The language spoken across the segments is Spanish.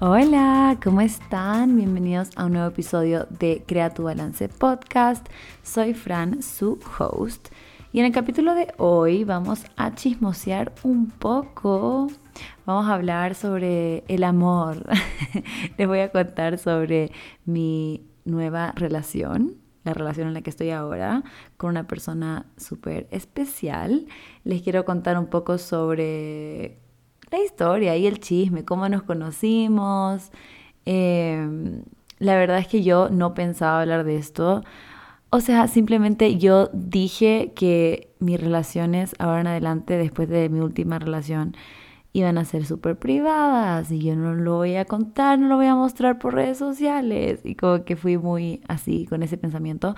Hola, ¿cómo están? Bienvenidos a un nuevo episodio de Crea tu Balance Podcast. Soy Fran, su host. Y en el capítulo de hoy vamos a chismosear un poco. Vamos a hablar sobre el amor. Les voy a contar sobre mi nueva relación, la relación en la que estoy ahora, con una persona súper especial. Les quiero contar un poco sobre la historia y el chisme, cómo nos conocimos. Em, la verdad es que yo no pensaba hablar de esto. O sea, simplemente yo dije que mis relaciones ahora en adelante, después de mi última relación, iban a ser súper privadas y yo no lo voy a contar, no lo voy a mostrar por redes sociales. Y como que fui muy así con ese pensamiento.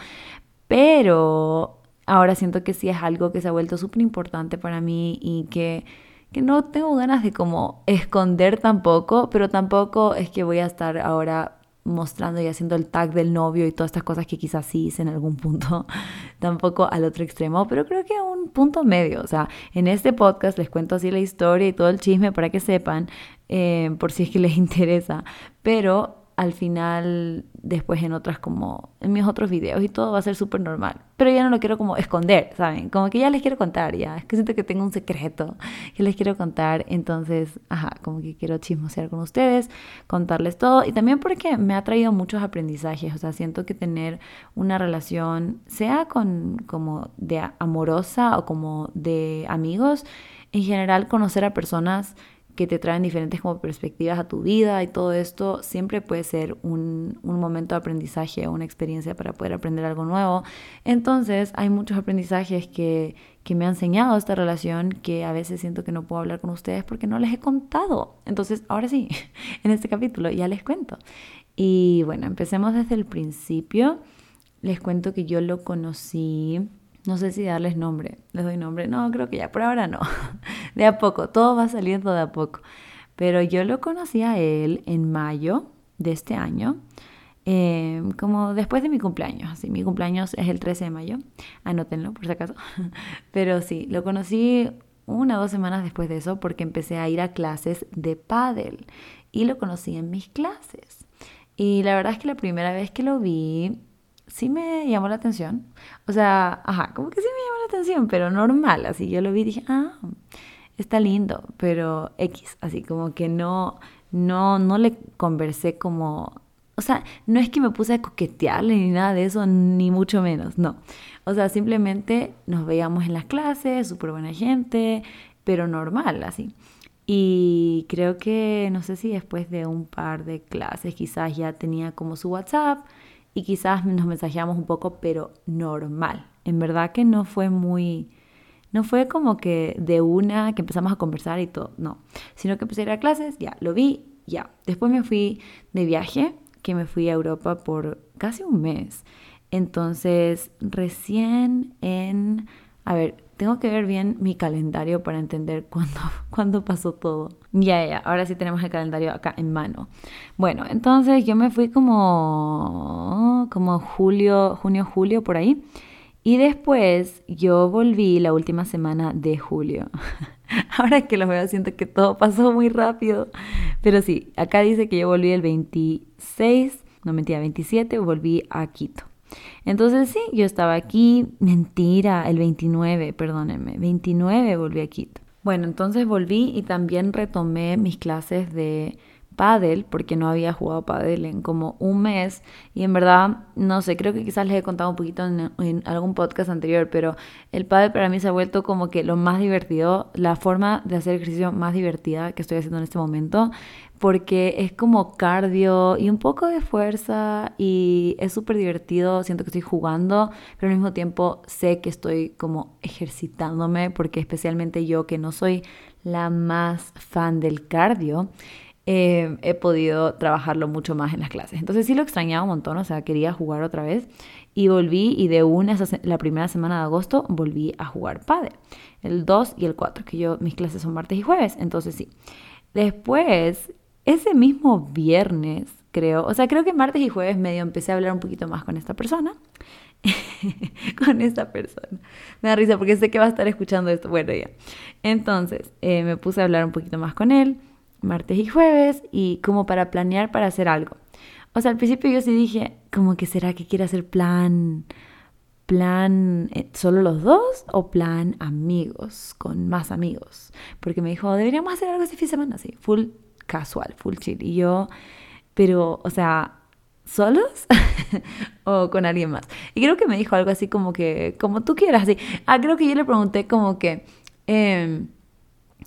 Pero ahora siento que sí es algo que se ha vuelto súper importante para mí y que que no tengo ganas de como esconder tampoco, pero tampoco es que voy a estar ahora mostrando y haciendo el tag del novio y todas estas cosas que quizás sí hice en algún punto, tampoco al otro extremo, pero creo que a un punto medio, o sea, en este podcast les cuento así la historia y todo el chisme para que sepan, eh, por si es que les interesa, pero al final, después en otras como, en mis otros videos y todo va a ser súper normal. Pero ya no lo quiero como esconder, ¿saben? Como que ya les quiero contar, ya. Es que siento que tengo un secreto que les quiero contar. Entonces, ajá, como que quiero chismosear con ustedes, contarles todo. Y también porque me ha traído muchos aprendizajes. O sea, siento que tener una relación, sea con como de amorosa o como de amigos, en general conocer a personas que te traen diferentes como perspectivas a tu vida y todo esto, siempre puede ser un, un momento de aprendizaje o una experiencia para poder aprender algo nuevo. Entonces hay muchos aprendizajes que, que me ha enseñado esta relación que a veces siento que no puedo hablar con ustedes porque no les he contado. Entonces ahora sí, en este capítulo ya les cuento. Y bueno, empecemos desde el principio. Les cuento que yo lo conocí no sé si darles nombre. ¿Les doy nombre? No, creo que ya por ahora no. De a poco, todo va saliendo de a poco. Pero yo lo conocí a él en mayo de este año, em, como después de mi cumpleaños. Sí, mi cumpleaños es el 13 de mayo. Anótenlo por si acaso. Pero sí, lo conocí una o dos semanas después de eso porque empecé a ir a clases de pádel y lo conocí en mis clases. Y la verdad es que la primera vez que lo vi sí me llamó la atención. O sea, ajá, como que sí me llamó la atención, pero normal. Así yo lo vi y dije, ah, está lindo, pero X, así como que no, no, no le conversé como, o sea, no es que me puse a coquetearle ni nada de eso, ni mucho menos, no. O sea, simplemente nos veíamos en las clases, súper buena gente, pero normal, así. Y creo que, no sé si después de un par de clases quizás ya tenía como su WhatsApp y quizás nos mensajeamos un poco, pero normal. En verdad que no fue muy, no fue como que de una que empezamos a conversar y todo, no, sino que empecé a ir a clases, ya, lo vi, ya. Después me fui de viaje, que me fui a Europa por casi un mes. Entonces, recién en, a ver, tengo que ver bien mi calendario para entender cuándo, cuándo pasó todo. Ya, ya, ahora sí tenemos el calendario acá en mano. Bueno, entonces yo me fui como, como julio, junio, julio, por ahí. Y después yo volví la última semana de julio. Ahora que lo veo siento que todo pasó muy rápido. Pero sí, acá dice que yo volví el 26, no mentira, 27, volví a Quito. Entonces sí, yo estaba aquí, mentira, el 29, perdónenme, 29 volví a Quito. Bueno, entonces volví y también retomé mis clases de pádel porque no había jugado pádel en como un mes y en verdad no sé creo que quizás les he contado un poquito en, en, algún podcast anterior pero el pádel para mí se ha vuelto como que lo más divertido la forma de hacer ejercicio más divertida que estoy haciendo en este momento porque es como cardio y un poco de fuerza y es súper divertido, siento que estoy jugando, pero al mismo tiempo sé que estoy como ejercitándome, porque especialmente yo que no soy la más fan del cardio, eh, he podido trabajarlo mucho más en las clases. Entonces sí lo extrañaba un montón, o sea, quería jugar otra vez y volví y de una, la primera semana de agosto, volví a jugar padre, el 2 y el 4, que yo, mis clases son martes y jueves, entonces sí. Después ese mismo viernes, creo, o sea, creo que martes y jueves medio empecé a hablar un poquito más con esta persona. con esta persona. Me da risa porque sé que va a estar escuchando esto. Bueno, ya. Entonces, eh, me puse a hablar un poquito más con él. martes y jueves, y como para planear para hacer algo. O sea, al principio yo sí dije, como que será que quiere hacer plan, plan eh, solo los dos o plan amigos, con más amigos. Porque me dijo, deberíamos hacer algo este fin de semana, así, full casual, full chill. Y yo, pero, o sea, ¿solos? o con alguien más. Y creo que me dijo algo así como que, como tú quieras, así. Ah, creo que yo le pregunté como que, eh,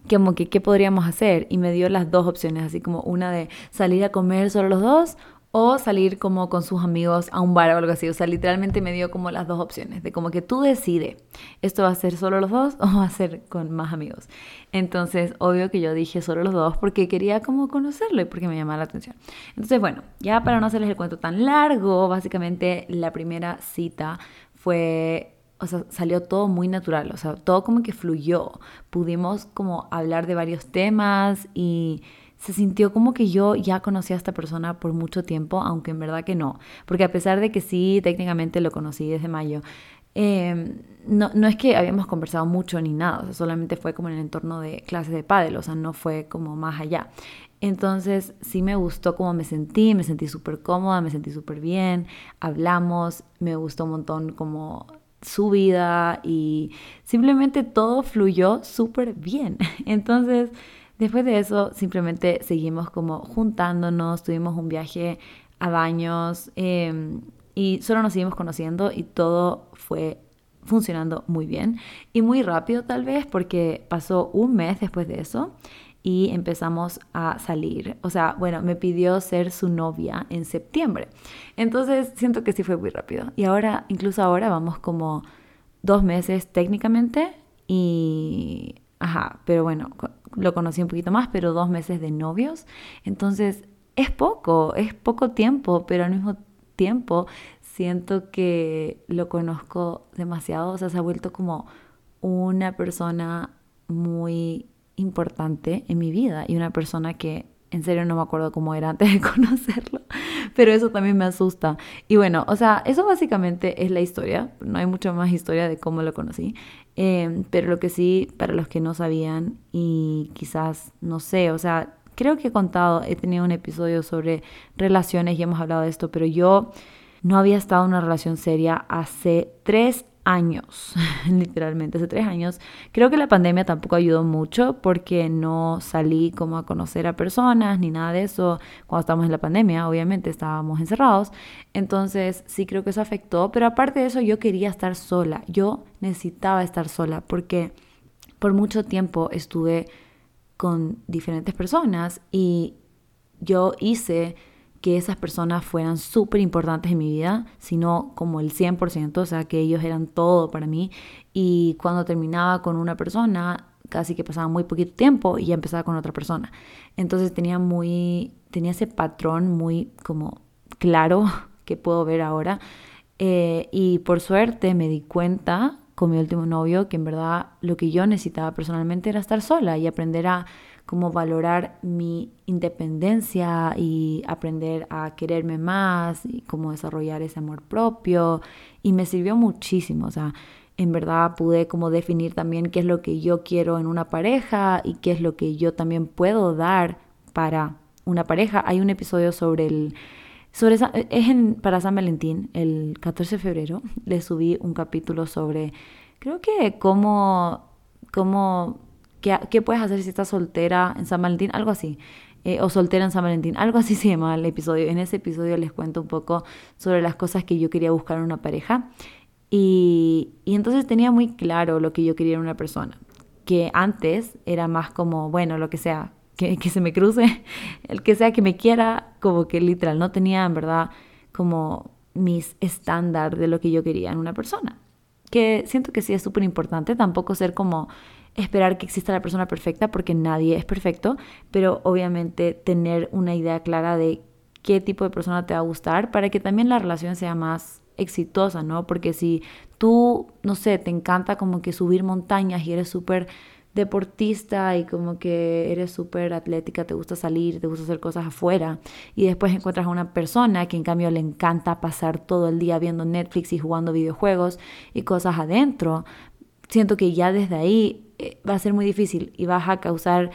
como que, ¿qué podríamos hacer? Y me dio las dos opciones, así como una de salir a comer solo los dos o salir como con sus amigos a un bar o algo así. O sea, literalmente me dio como las dos opciones, de como que tú decides, ¿esto va a ser solo los dos o va a ser con más amigos? Entonces, obvio que yo dije solo los dos porque quería como conocerlo y porque me llamaba la atención. Entonces, bueno, ya para no hacerles el cuento tan largo, básicamente la primera cita fue o sea, salió todo muy natural, o sea, todo como que fluyó. Pudimos como hablar de varios temas y se sintió como que yo ya conocía a esta persona por mucho tiempo, aunque en verdad que no. Porque a pesar de que sí, técnicamente lo conocí desde mayo, em, no, no, es que habíamos conversado mucho ni nada, o sea, solamente fue como en el entorno de clases de pádel, o sea, no fue como más allá. Entonces sí me gustó cómo me sentí, me sentí súper cómoda, me sentí súper bien, hablamos, me gustó un montón como su vida y simplemente todo fluyó súper bien. Entonces, después de eso, simplemente seguimos como juntándonos, tuvimos un viaje a baños em, y solo nos seguimos conociendo y todo fue funcionando muy bien y muy rápido tal vez porque pasó un mes después de eso y empezamos a salir. O sea, bueno, me pidió ser su novia en septiembre. Entonces siento que sí fue muy rápido. Y ahora, incluso ahora vamos como dos meses técnicamente y... Ajá, pero bueno, lo conocí un poquito más, pero dos meses de novios. Entonces es poco, es poco tiempo, pero al mismo tiempo siento que lo conozco demasiado. O sea, se ha vuelto como una persona muy importante en mi vida y una persona que en serio no me acuerdo cómo era antes de conocerlo, pero eso también me asusta. Y bueno, o sea, eso básicamente es la historia, no hay mucha más historia de cómo lo conocí, em, pero lo que sí, para los que no sabían y quizás, no sé, o sea, creo que he contado, he tenido un episodio sobre relaciones y hemos hablado de esto, pero yo no había estado en una relación seria hace tres años, literalmente, hace tres años. Creo que la pandemia tampoco ayudó mucho porque no salí como a conocer a personas ni nada de eso cuando estábamos en la pandemia, obviamente estábamos encerrados. Entonces sí creo que eso afectó, pero aparte de eso yo quería estar sola, yo necesitaba estar sola porque por mucho tiempo estuve con diferentes personas y yo hice que esas personas fueran súper importantes en mi vida, sino como el 100%, o sea, que ellos eran todo para mí. Y cuando terminaba con una persona, casi que pasaba muy poquito tiempo y ya empezaba con otra persona. Entonces tenía muy, tenía ese patrón muy como claro que puedo ver ahora. Eh, y por suerte me di cuenta con mi último novio que en verdad lo que yo necesitaba personalmente era estar sola y aprender a como valorar mi independencia y aprender a quererme más y cómo desarrollar ese amor propio y me sirvió muchísimo, o sea, en verdad pude como definir también qué es lo que yo quiero en una pareja y qué es lo que yo también puedo dar para una pareja. Hay un episodio sobre el sobre es en, para San Valentín, el 14 de febrero, le subí un capítulo sobre creo que cómo cómo ¿Qué, puedes hacer si estás soltera en San Valentín? Algo así. Eh, o soltera en San Valentín, algo así se llama el episodio. En ese episodio les cuento un poco sobre las cosas que yo quería buscar en una pareja. Y, y entonces tenía muy claro lo que yo quería en una persona. Que antes era más como, bueno, lo que sea, que, que se me cruce, el que sea que me quiera, como que literal, no tenía en verdad como mis estándar de lo que yo quería en una persona. Que siento que sí es súper importante, tampoco ser como esperar que exista la persona perfecta porque nadie es perfecto, pero obviamente tener una idea clara de qué tipo de persona te va a gustar para que también la relación sea más exitosa, ¿no? Porque si tú, no sé, te encanta como que subir montañas y eres súper deportista y como que eres súper atlética, te gusta salir, te gusta hacer cosas afuera y después encuentras a una persona que en cambio le encanta pasar todo el día viendo Netflix y jugando videojuegos y cosas adentro, siento que ya desde ahí eh, va a ser muy difícil y vas a causar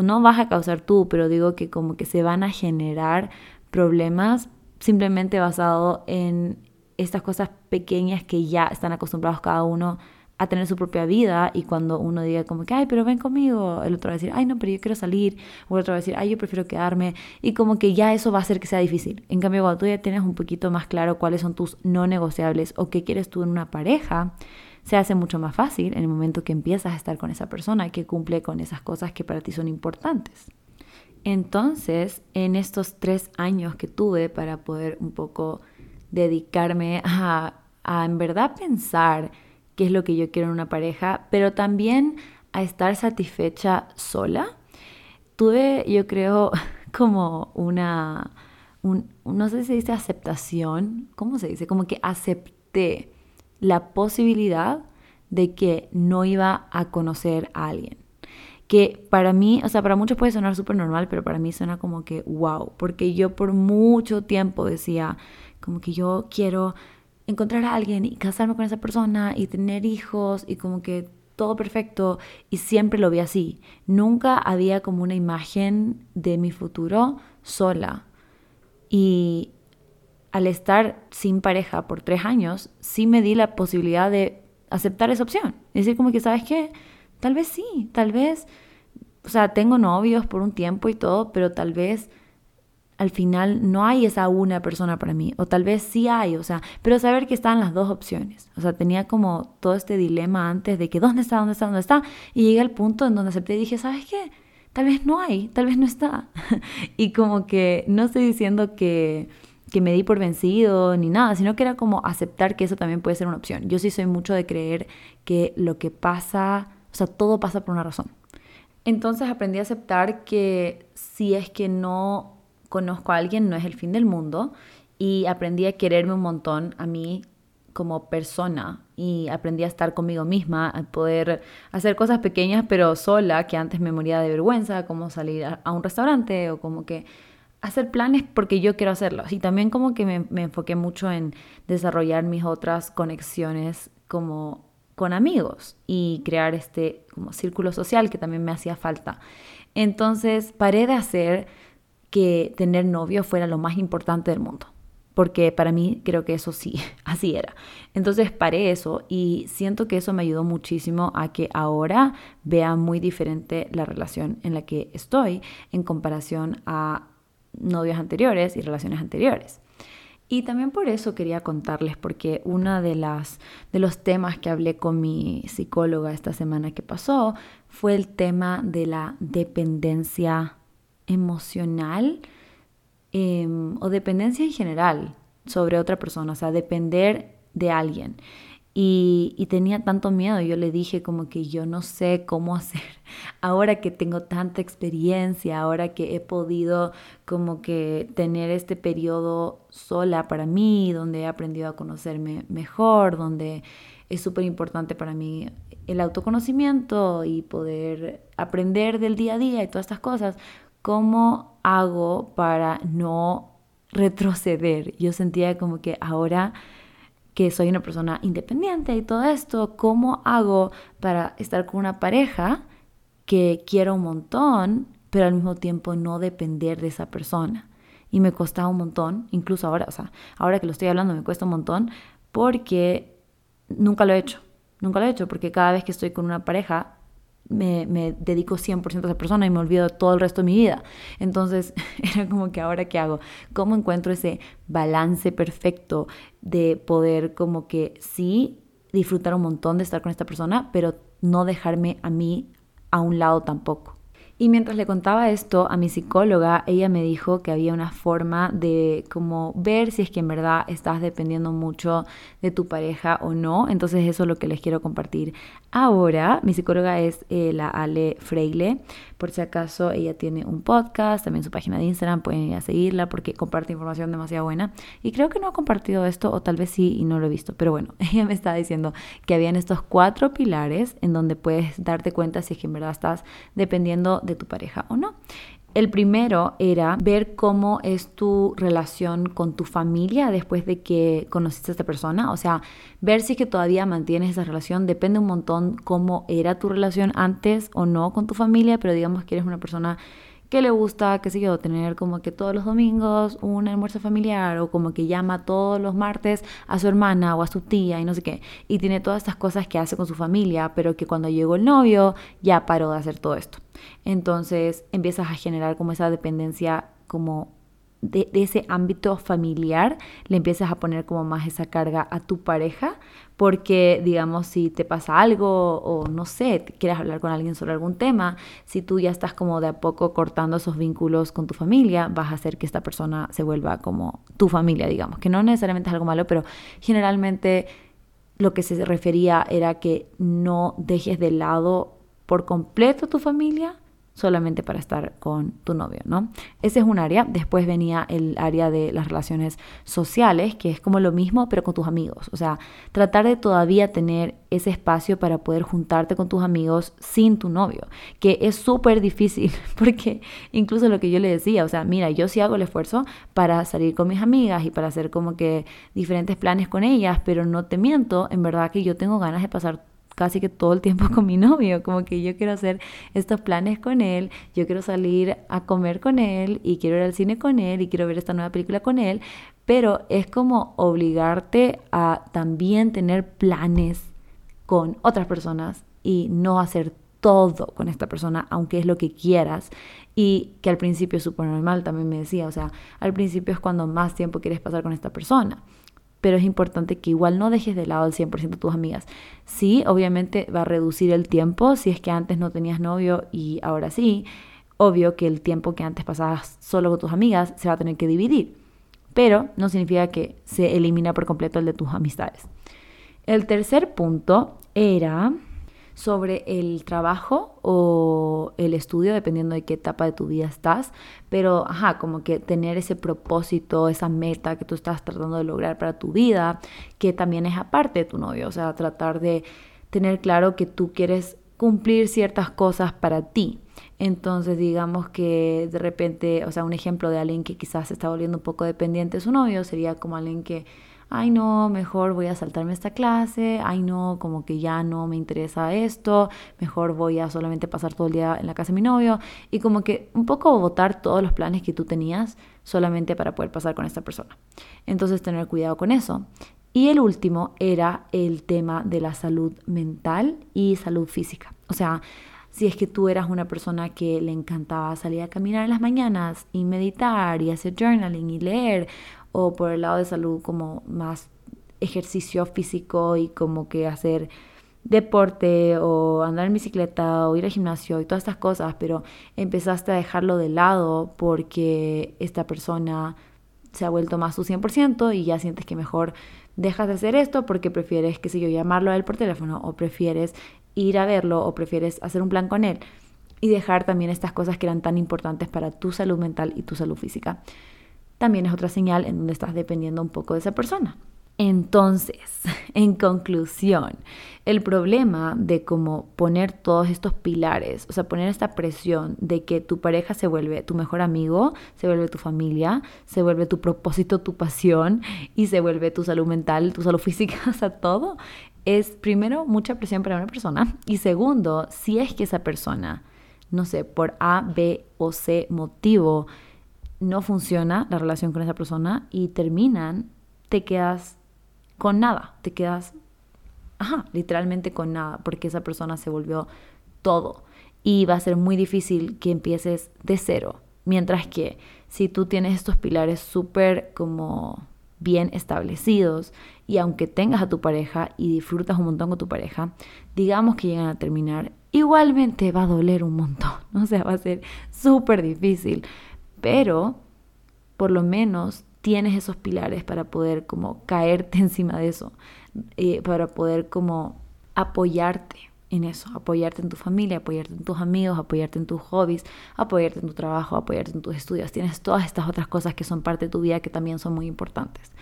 no vas a causar tú, pero digo que como que se van a generar problemas simplemente basado en estas cosas pequeñas que ya están acostumbrados cada uno a tener su propia vida y cuando uno diga como que, ay, pero ven conmigo, el otro va a decir, ay, no, pero yo quiero salir, o el otro va a decir, ay, yo prefiero quedarme, y como que ya eso va a hacer que sea difícil. En cambio, cuando tú ya tienes un poquito más claro cuáles son tus no negociables o qué quieres tú en una pareja, se hace mucho más fácil en el momento que empiezas a estar con esa persona que cumple con esas cosas que para ti son importantes. Entonces, en estos tres años que tuve para poder un poco dedicarme a, a en verdad pensar qué es lo que yo quiero en una pareja, pero también a estar satisfecha sola, tuve, yo creo, como una, no sé si se dice aceptación, ¿cómo se dice? Como que acepté la posibilidad de que no iba a conocer a alguien. Que para mí, o sea, para muchos puede sonar súper normal, pero para mí suena como que wow, porque yo por mucho tiempo decía, como que yo quiero encontrar a alguien y casarme con esa persona y tener hijos y como que todo perfecto y siempre lo vi así. Nunca había como una imagen de mi futuro sola. Y al estar sin pareja por tres años, sí me di la posibilidad de aceptar esa opción. Decir como que, ¿sabes qué? Tal vez sí, tal vez, o sea, tengo novios por un tiempo y todo, pero tal vez al final no hay esa una persona para mí, o tal vez sí hay, o sea, pero saber que están las dos opciones. O sea, tenía como todo este dilema antes de que dónde está, dónde está, dónde está, y llegué al punto en donde acepté y dije, ¿sabes qué? Tal vez no hay, tal vez no está. y como que no estoy diciendo que que me di por vencido ni nada, sino que era como aceptar que eso también puede ser una opción. Yo sí soy mucho de creer que lo que pasa, o sea, todo pasa por una razón. Entonces aprendí a aceptar que si es que no conozco a alguien, no es el fin del mundo. Y aprendí a quererme un montón a mí como persona y aprendí a estar conmigo misma, a poder hacer cosas pequeñas pero sola, que antes me moría de vergüenza, como salir a un restaurante o como que hacer planes porque yo quiero hacerlos. Y también como que me, enfoqué mucho en desarrollar mis otras conexiones como con amigos y crear este como círculo social que también me hacía falta. Entonces paré de hacer que tener novio fuera lo más importante del mundo, porque para mí creo que eso sí, así era. Entonces paré eso y siento que eso me ayudó muchísimo a que ahora vea muy diferente la relación en la que estoy en comparación a novios anteriores y relaciones anteriores. Y también por eso quería contarles, porque uno de, las, de los temas que hablé con mi psicóloga esta semana que pasó fue el tema de la dependencia emocional em, o dependencia en general sobre otra persona, o sea, depender de alguien. Y, tenía tanto miedo, yo le dije como que yo no sé cómo hacer, ahora que tengo tanta experiencia, ahora que he podido como que tener este periodo sola para mí, donde he aprendido a conocerme mejor, donde es súper importante para mí el autoconocimiento y poder aprender del día a día y todas estas cosas, ¿cómo hago para no retroceder? Yo sentía como que ahora que soy una persona independiente y todo esto, ¿cómo hago para estar con una pareja que quiero un montón, pero al mismo tiempo no depender de esa persona? Y me costaba un montón, incluso ahora, o sea, ahora que lo estoy hablando me cuesta un montón porque nunca lo he hecho. Nunca lo he hecho porque cada vez que estoy con una pareja me, dedico 100% a esa persona y me olvido todo el resto de mi vida. Entonces era como que ahora qué hago, cómo encuentro ese balance perfecto de poder como que sí disfrutar un montón de estar con esta persona, pero no dejarme a mí a un lado tampoco. Y mientras le contaba esto a mi psicóloga, ella me dijo que había una forma de como ver si es que en verdad estás dependiendo mucho de tu pareja o no. Entonces eso es lo que les quiero compartir ahora. Mi psicóloga es eh, la Ale Freile. Por si acaso ella tiene un podcast, también su página de Instagram, pueden ir a seguirla porque comparte información demasiado buena. Y creo que no ha compartido esto, o tal vez sí y no lo he visto. Pero bueno, ella me está diciendo que habían estos cuatro pilares en donde puedes darte cuenta si es que en verdad estás dependiendo tu pareja o no. El primero era ver cómo es tu relación con tu familia después de que conociste a esta persona. O sea, ver si es que todavía mantienes esa relación. Depende un montón cómo era tu relación antes o no con tu familia, pero digamos que eres una persona que le gusta, qué sé yo, tener como que todos los domingos un almuerzo familiar o como que llama todos los martes a su hermana o a su tía y no sé qué. Y tiene todas estas cosas que hace con su familia, pero que cuando llegó el novio ya paró de hacer todo esto. Entonces empiezas a generar como esa dependencia como de, ese ámbito familiar, le empiezas a poner como más esa carga a tu pareja, porque digamos si te pasa algo o no sé, quieres hablar con alguien sobre algún tema, si tú ya estás como de a poco cortando esos vínculos con tu familia, vas a hacer que esta persona se vuelva como tu familia, digamos, que no necesariamente es algo malo, pero generalmente lo que se refería era que no dejes de lado por completo tu familia solamente para estar con tu novio, ¿no? Ese es un área. Después venía el área de las relaciones sociales, que es como lo mismo, pero con tus amigos. O sea, tratar de todavía tener ese espacio para poder juntarte con tus amigos sin tu novio, que es súper difícil, porque incluso lo que yo le decía, o sea, mira, yo sí hago el esfuerzo para salir con mis amigas y para hacer como que diferentes planes con ellas, pero no te miento, en verdad que yo tengo ganas de pasar casi que todo el tiempo con mi novio, como que yo quiero hacer estos planes con él, yo quiero salir a comer con él y quiero ir al cine con él y quiero ver esta nueva película con él, pero es como obligarte a también tener planes con otras personas y no hacer todo con esta persona, aunque es lo que quieras, y que al principio es súper normal, también me decía, o sea, al principio es cuando más tiempo quieres pasar con esta persona pero es importante que igual no dejes de lado al 100% de tus amigas. Sí, obviamente va a reducir el tiempo si es que antes no tenías novio y ahora sí. Obvio que el tiempo que antes pasabas solo con tus amigas se va a tener que dividir, pero no significa que se elimina por completo el de tus amistades. El tercer punto era sobre el trabajo o el estudio, dependiendo de qué etapa de tu vida estás, pero ajá, como que tener ese propósito, esa meta que tú estás tratando de lograr para tu vida, que también es aparte de tu novio, o sea, tratar de tener claro que tú quieres cumplir ciertas cosas para ti. Entonces, digamos que de repente, o sea, un ejemplo de alguien que quizás se está volviendo un poco dependiente de su novio sería como alguien que ay no, mejor voy a saltarme esta clase, ay no, como que ya no me interesa esto, mejor voy a solamente pasar todo el día en la casa de mi novio y como que un poco votar todos los planes que tú tenías solamente para poder pasar con esta persona. Entonces tener cuidado con eso. Y el último era el tema de la salud mental y salud física. O sea, si es que tú eras una persona que le encantaba salir a caminar en las mañanas y meditar y hacer journaling y leer, o por el lado de salud como más ejercicio físico y como que hacer deporte o andar en bicicleta o ir al gimnasio y todas estas cosas, pero empezaste a dejarlo de lado porque esta persona se ha vuelto más su 100% y ya sientes que mejor dejas de hacer esto porque prefieres, qué sé yo, llamarlo a él por teléfono o prefieres ir a verlo o prefieres hacer un plan con él y dejar también estas cosas que eran tan importantes para tu salud mental y tu salud física también es otra señal en donde estás dependiendo un poco de esa persona. Entonces, en conclusión, el problema de cómo poner todos estos pilares, o sea, poner esta presión de que tu pareja se vuelve tu mejor amigo, se vuelve tu familia, se vuelve tu propósito, tu pasión y se vuelve tu salud mental, tu salud física, o sea, todo, es primero mucha presión para una persona y segundo, si es que esa persona, no sé, por A, B o C motivo, no funciona la relación con esa persona y terminan, te quedas con nada, te quedas, literalmente con nada, porque esa persona se volvió todo. Y va a ser muy difícil que empieces de cero. Mientras que si tú tienes estos pilares súper como bien establecidos y aunque tengas a tu pareja y disfrutas un montón con tu pareja, digamos que llegan a terminar, igualmente va a doler un montón, o sea, va a ser súper difícil pero por lo menos tienes esos pilares para poder como caerte encima de eso, eh, para poder como apoyarte en eso, apoyarte en tu familia, apoyarte en tus amigos, apoyarte en tus hobbies, apoyarte en tu trabajo, apoyarte en tus estudios. Tienes todas estas otras cosas que son parte de tu vida que también son muy importantes.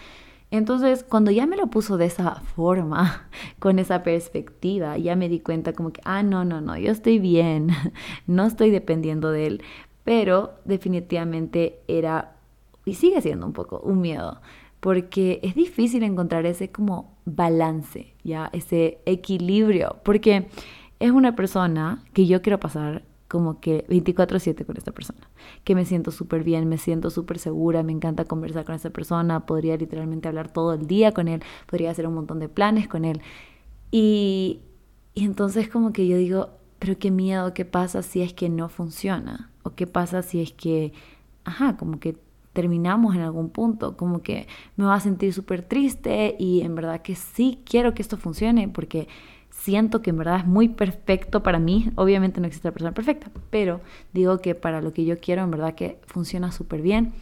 Entonces, cuando ya me lo puso de esa forma, con esa perspectiva, ya me di cuenta como que, ah, no, no, no, yo estoy bien, no estoy dependiendo de él, pero definitivamente era y sigue siendo un poco un miedo, porque es difícil encontrar ese como balance, ya ese equilibrio, porque es una persona que yo quiero pasar como que 24/7 con esta persona, que me siento súper bien, me siento súper segura, me encanta conversar con esta persona, podría literalmente hablar todo el día con él, podría hacer un montón de planes con él. Y, y entonces como que yo digo, pero qué miedo, ¿qué pasa si es que no funciona? ¿O qué pasa si es que, ajá, como que terminamos en algún punto, como que me va a sentir súper triste y en verdad que sí quiero que esto funcione porque siento que en verdad es muy perfecto para mí. Obviamente no existe la persona perfecta, pero digo que para lo que yo quiero en verdad que funciona súper bien.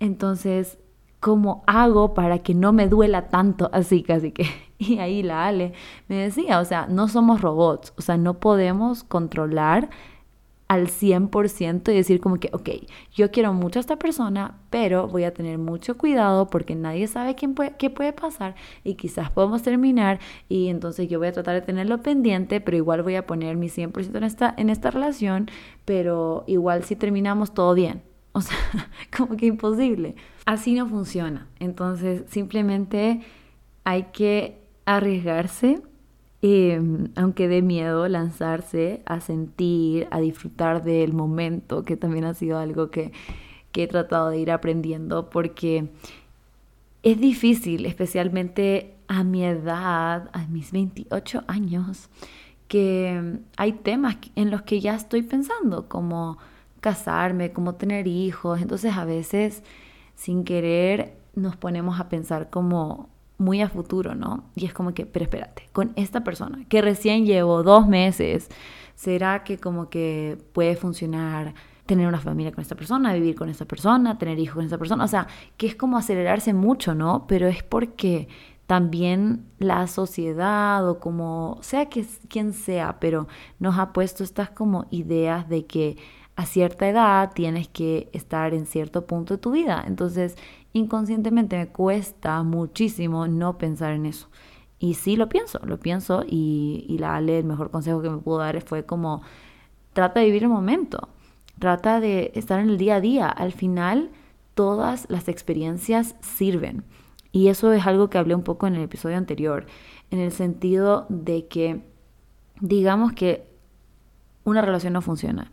Entonces, ¿cómo hago para que no me duela tanto? Así casi que. Y ahí la Ale me decía, o sea, no somos robots, o sea, no podemos controlar al 100% y decir como que, ok, yo quiero mucho a esta persona, pero voy a tener mucho cuidado porque nadie sabe quién puede, qué puede pasar y quizás podemos terminar y entonces yo voy a tratar de tenerlo pendiente, pero igual voy a poner mi 100% en esta, en esta relación, pero igual si terminamos todo bien. O sea, como que imposible. Así no funciona. Entonces, simplemente hay que arriesgarse Em, aunque dé miedo lanzarse a sentir, a disfrutar del momento, que también ha sido algo que, que he tratado de ir aprendiendo, porque es difícil, especialmente a mi edad, a mis 28 años, que hay temas en los que ya estoy pensando, como casarme, como tener hijos, entonces a veces sin querer nos ponemos a pensar como muy a futuro, ¿no? Y es como que, pero espérate, con esta persona que recién llevo dos meses, ¿será que como que puede funcionar tener una familia con esta persona, vivir con esta persona, tener hijos con esta persona? O sea, que es como acelerarse mucho, ¿no? Pero es porque también la sociedad o como sea que quien sea, pero nos ha puesto estas como ideas de que a cierta edad tienes que estar en cierto punto de tu vida. Entonces, inconscientemente me cuesta muchísimo no pensar en eso. Y sí lo pienso, lo pienso y, y la Ale, el mejor consejo que me pudo dar fue como, trata de vivir el momento, trata de estar en el día a día. Al final, todas las experiencias sirven. Y eso es algo que hablé un poco en el episodio anterior, en el sentido de que, digamos que una relación no funciona,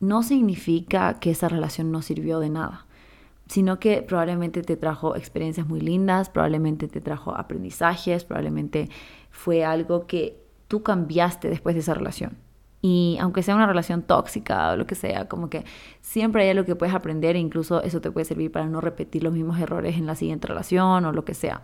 no significa que esa relación no sirvió de nada sino que probablemente te trajo experiencias muy lindas, probablemente te trajo aprendizajes, probablemente fue algo que tú cambiaste después de esa relación. Y aunque sea una relación tóxica o lo que sea, como que siempre hay algo que puedes aprender e incluso eso te puede servir para no repetir los mismos errores en la siguiente relación o lo que sea.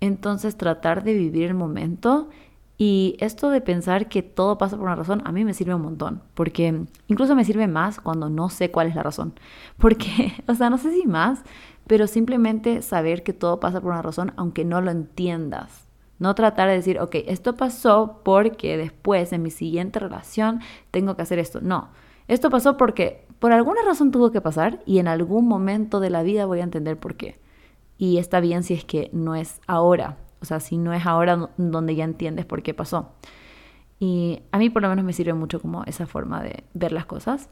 Entonces tratar de vivir el momento y esto de pensar que todo pasa por una razón, a mí me sirve un montón, porque incluso me sirve más cuando no sé cuál es la razón. Porque, o sea, no sé si más, pero simplemente saber que todo pasa por una razón, aunque no lo entiendas. No tratar de decir, ok, esto pasó porque después en mi siguiente relación tengo que hacer esto. No, esto pasó porque por alguna razón tuvo que pasar y en algún momento de la vida voy a entender por qué. Y está bien si es que no es ahora, o sea, si no es ahora donde ya entiendes por qué pasó. Y a mí por lo menos me sirve mucho como esa forma de ver las cosas.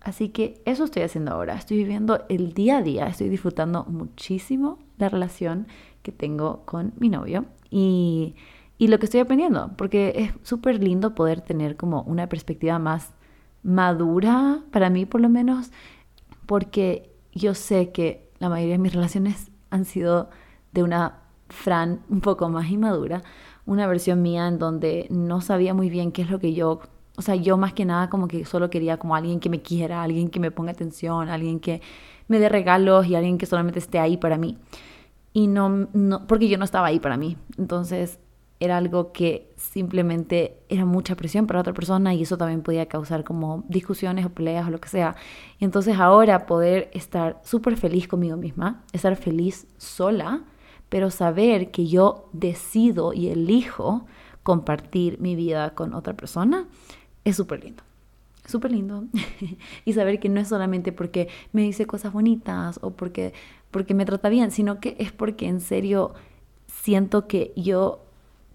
Así que eso estoy haciendo ahora. Estoy viviendo el día a día. Estoy disfrutando muchísimo la relación que tengo con mi novio. Y, y lo que estoy aprendiendo. Porque es súper lindo poder tener como una perspectiva más madura, para mí por lo menos. Porque yo sé que la mayoría de mis relaciones han sido de una Fran un poco más inmadura, una versión mía en donde no sabía muy bien qué es lo que yo, o sea, yo más que nada como que solo quería como alguien que me quiera, alguien que me ponga atención, alguien que me dé regalos y alguien que solamente esté ahí para mí. Y no, no porque yo no estaba ahí para mí. Entonces era algo que simplemente era mucha presión para otra persona y eso también podía causar como discusiones o peleas o lo que sea. Y entonces ahora poder estar súper feliz conmigo misma, estar feliz sola, pero saber que yo decido y elijo compartir mi vida con otra persona es súper lindo. Súper lindo. y saber que no es solamente porque me dice cosas bonitas o porque, porque me trata bien, sino que es porque en serio siento que yo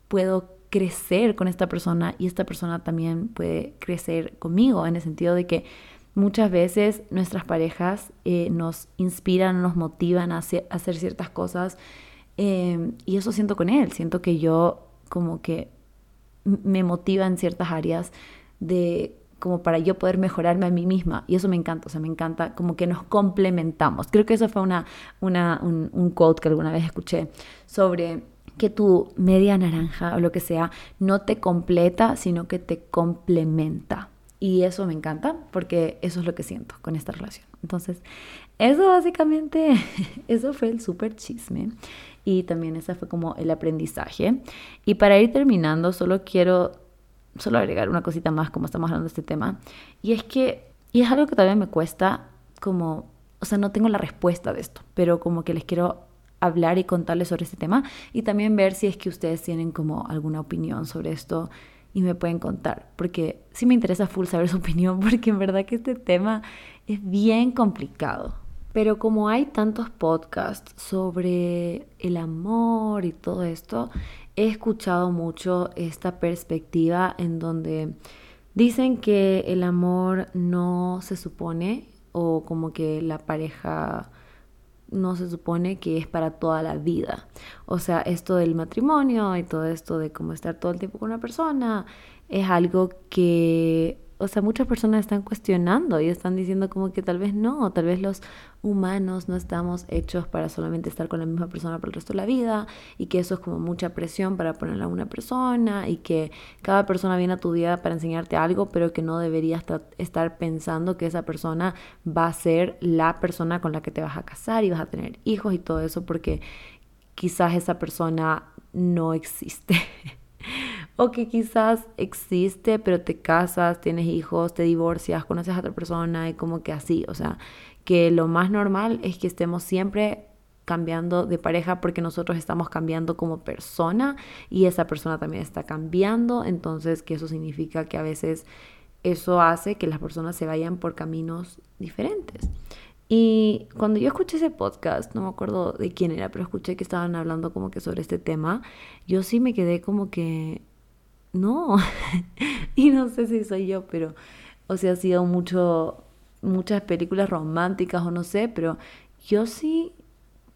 puedo crecer con esta persona y esta persona también puede crecer conmigo en el sentido de que muchas veces nuestras parejas eh, nos inspiran, nos motivan a hacer, ciertas cosas em, y eso siento con él, siento que yo como que me motiva en ciertas áreas de como para yo poder mejorarme a mí misma. Y eso me encanta, o sea, me encanta como que nos complementamos. Creo que eso fue una, una, un, un quote que alguna vez escuché sobre que tu media naranja o lo que sea no te completa, sino que te complementa. Y eso me encanta porque eso es lo que siento con esta relación. Entonces, eso básicamente, eso fue el súper chisme. Y también ese fue como el aprendizaje. Y para ir terminando, solo quiero solo agregar una cosita más como estamos hablando de este tema. Y es que, y es algo que todavía me cuesta como, o sea, no tengo la respuesta de esto, pero como que les quiero hablar y contarles sobre este tema y también ver si es que ustedes tienen como alguna opinión sobre esto y me pueden contar, porque sí me interesa full saber su opinión, porque en verdad que este tema es bien complicado. Pero como hay tantos podcasts sobre el amor y todo esto, he escuchado mucho esta perspectiva en donde dicen que el amor no se supone o como que la pareja no se supone que es para toda la vida. O sea, esto del matrimonio y todo esto de cómo estar todo el tiempo con una persona es algo que o sea, muchas personas están cuestionando y están diciendo como que tal vez no, tal vez los humanos no estamos hechos para solamente estar con la misma persona por el resto de la vida y que eso es como mucha presión para ponerle a una persona y que cada persona viene a tu vida para enseñarte algo, pero que no deberías estar pensando que esa persona va a ser la persona con la que te vas a casar y vas a tener hijos y todo eso porque quizás esa persona no existe. o que quizás existe, pero te casas, tienes hijos, te divorcias, conoces a otra persona y como que así, o sea, que lo más normal es que estemos siempre cambiando de pareja porque nosotros estamos cambiando como persona y esa persona también está cambiando, entonces que eso significa que a veces eso hace que las personas se vayan por caminos diferentes. Y cuando yo escuché ese podcast, no me acuerdo de quién era, pero escuché que estaban hablando como que sobre este tema, yo sí me quedé como que, no, y no sé si soy yo, pero, o sea, ha sido mucho, muchas películas románticas o no sé, pero yo sí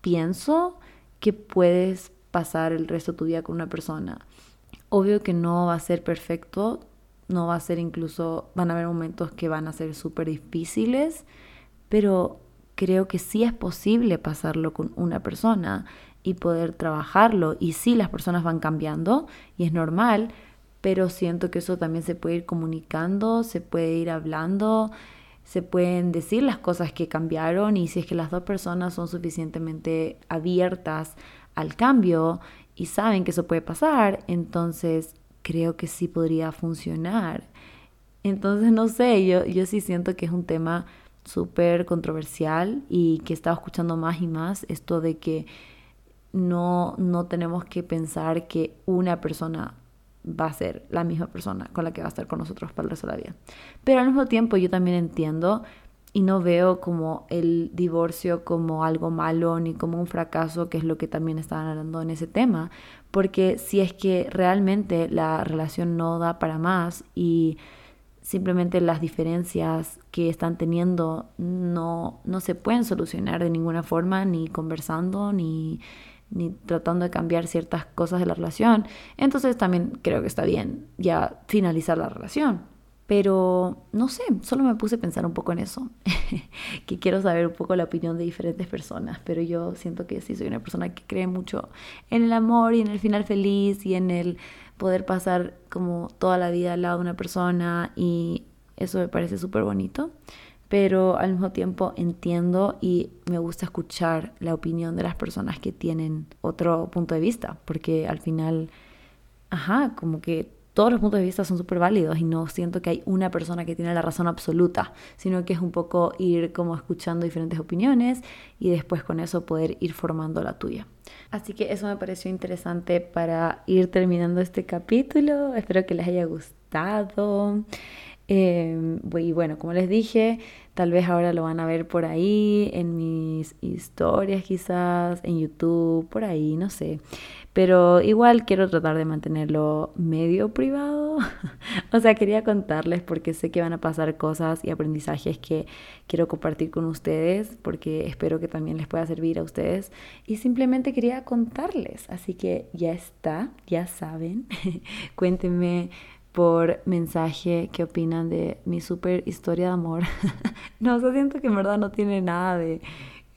pienso que puedes pasar el resto de tu vida con una persona. Obvio que no va a ser perfecto, no va a ser incluso, van a haber momentos que van a ser súper difíciles, pero creo que sí es posible pasarlo con una persona y poder trabajarlo. Y sí, las personas van cambiando y es normal, pero siento que eso también se puede ir comunicando, se puede ir hablando, se pueden decir las cosas que cambiaron y si es que las dos personas son suficientemente abiertas al cambio y saben que eso puede pasar, entonces creo que sí podría funcionar. Entonces, no sé, yo, yo sí siento que es un tema súper controversial y que he estado escuchando más y más esto de que no, no tenemos que pensar que una persona va a ser la misma persona con la que va a estar con nosotros para el resto la vida. Pero al mismo tiempo yo también entiendo y no veo como el divorcio como algo malo ni como un fracaso, que es lo que también estaban hablando en ese tema, porque si es que realmente la relación no da para más y simplemente las diferencias que están teniendo no, no se pueden solucionar de ninguna forma, ni conversando, ni ni tratando de cambiar ciertas cosas de la relación, entonces también creo que está bien ya finalizar la relación. Pero no sé, solo me puse a pensar un poco en eso, que quiero saber un poco la opinión de diferentes personas, pero yo siento que sí soy una persona que cree mucho en el amor y en el final feliz y en el poder pasar como toda la vida al lado de una persona y eso me parece súper bonito pero al mismo tiempo entiendo y me gusta escuchar la opinión de las personas que tienen otro punto de vista, porque al final, ajá, como que todos los puntos de vista son súper válidos y no siento que hay una persona que tiene la razón absoluta, sino que es un poco ir como escuchando diferentes opiniones y después con eso poder ir formando la tuya. Así que eso me pareció interesante para ir terminando este capítulo. Espero que les haya gustado. Eh, y bueno, como les dije, tal vez ahora lo van a ver por ahí, en mis historias quizás, en YouTube, por ahí, no sé. Pero igual quiero tratar de mantenerlo medio privado o sea, quería contarles porque sé que van a pasar cosas y aprendizajes que quiero compartir con ustedes porque espero que también les pueda servir a ustedes. Y simplemente quería contarles. Así que ya está, ya saben. Cuéntenme por mensaje qué opinan de mi super historia de amor. no, o siento que en verdad no tiene nada de...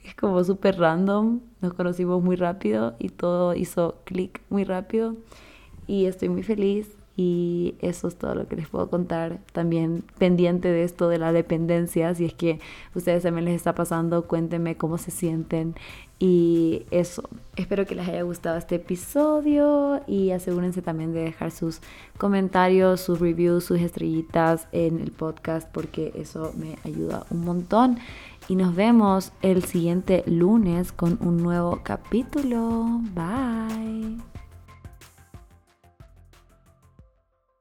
Es como súper random, nos conocimos muy rápido y todo hizo clic muy rápido y estoy muy feliz y eso es todo lo que les puedo contar. También pendiente de esto de la dependencia, si es que ustedes también les está pasando, cuéntenme cómo se sienten. Y eso, espero que les haya gustado este episodio y asegúrense también de dejar sus comentarios, sus reviews, sus estrellitas en el podcast porque eso me ayuda un montón. Y nos vemos el siguiente lunes con un nuevo capítulo. Bye.